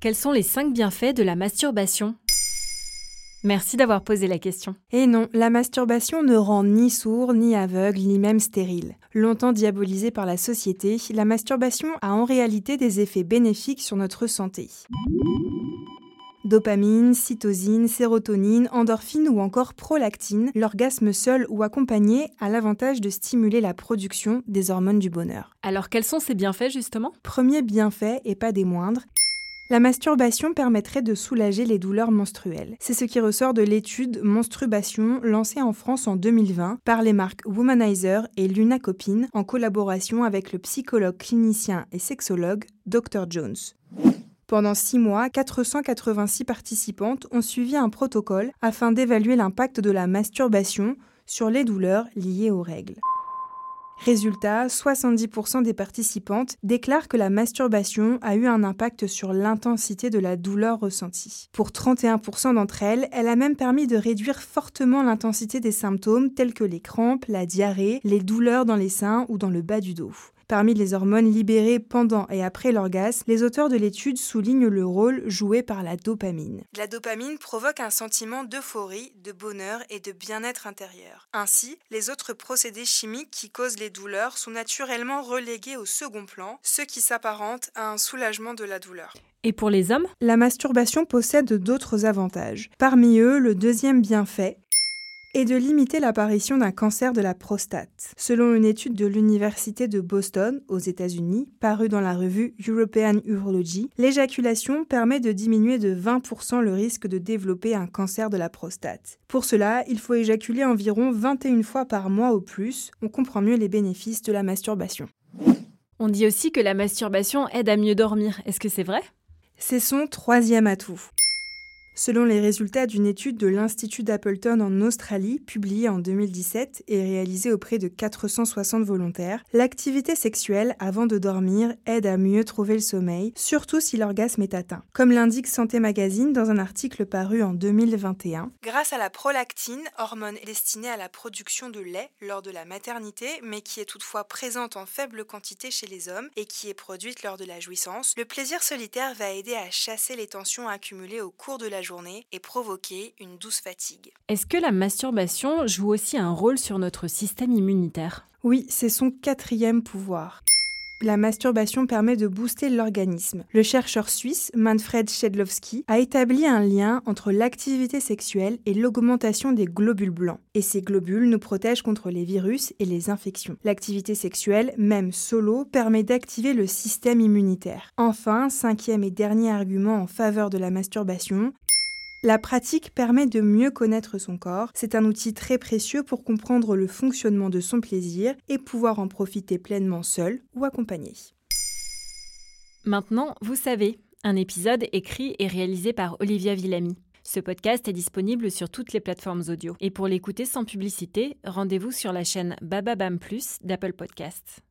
Quels sont les 5 bienfaits de la masturbation? Merci d'avoir posé la question. Et non, la masturbation ne rend ni sourd, ni aveugle, ni même stérile. Longtemps diabolisée par la société, la masturbation a en réalité des effets bénéfiques sur notre santé. Dopamine, cytosine, sérotonine, endorphine ou encore prolactine, l'orgasme seul ou accompagné a l'avantage de stimuler la production des hormones du bonheur. Alors quels sont ces bienfaits justement? Premier bienfait, et pas des moindres, la masturbation permettrait de soulager les douleurs menstruelles. C'est ce qui ressort de l'étude Monstrubation lancée en France en 2020 par les marques Womanizer et Luna Copine en collaboration avec le psychologue clinicien et sexologue Dr Jones. Pendant six mois, 486 participantes ont suivi un protocole afin d'évaluer l'impact de la masturbation sur les douleurs liées aux règles. Résultat, 70% des participantes déclarent que la masturbation a eu un impact sur l'intensité de la douleur ressentie. Pour 31% d'entre elles, elle a même permis de réduire fortement l'intensité des symptômes tels que les crampes, la diarrhée, les douleurs dans les seins ou dans le bas du dos. Parmi les hormones libérées pendant et après l'orgasme, les auteurs de l'étude soulignent le rôle joué par la dopamine. La dopamine provoque un sentiment d'euphorie, de bonheur et de bien-être intérieur. Ainsi, les autres procédés chimiques qui causent les douleurs sont naturellement relégués au second plan, ce qui s'apparente à un soulagement de la douleur. Et pour les hommes? La masturbation possède d'autres avantages. Parmi eux, le deuxième bienfait, et de limiter l'apparition d'un cancer de la prostate. Selon une étude de l'Université de Boston, aux États-Unis, parue dans la revue European Urology, l'éjaculation permet de diminuer de 20% le risque de développer un cancer de la prostate. Pour cela, il faut éjaculer environ 21 fois par mois au plus. On comprend mieux les bénéfices de la masturbation. On dit aussi que la masturbation aide à mieux dormir. Est-ce que c'est vrai? C'est son troisième atout. Selon les résultats d'une étude de l'Institut d'Appleton en Australie, publiée en 2017 et réalisée auprès de 460 volontaires, l'activité sexuelle avant de dormir aide à mieux trouver le sommeil, surtout si l'orgasme est atteint. Comme l'indique Santé Magazine dans un article paru en 2021, grâce à la prolactine, hormone destinée à la production de lait lors de la maternité, mais qui est toutefois présente en faible quantité chez les hommes et qui est produite lors de la jouissance, le plaisir solitaire va aider à chasser les tensions accumulées au cours de la journée et provoquer une douce fatigue. Est-ce que la masturbation joue aussi un rôle sur notre système immunitaire? Oui, c'est son quatrième pouvoir la masturbation permet de booster l'organisme. Le chercheur suisse Manfred Schedlowski a établi un lien entre l'activité sexuelle et l'augmentation des globules blancs. Et ces globules nous protègent contre les virus et les infections. L'activité sexuelle, même solo, permet d'activer le système immunitaire. Enfin, cinquième et dernier argument en faveur de la masturbation, la pratique permet de mieux connaître son corps. C'est un outil très précieux pour comprendre le fonctionnement de son plaisir et pouvoir en profiter pleinement seul ou accompagné. Maintenant, vous savez, un épisode écrit et réalisé par Olivia Villamy. Ce podcast est disponible sur toutes les plateformes audio. Et pour l'écouter sans publicité, rendez-vous sur la chaîne Bababam Plus d'Apple Podcasts.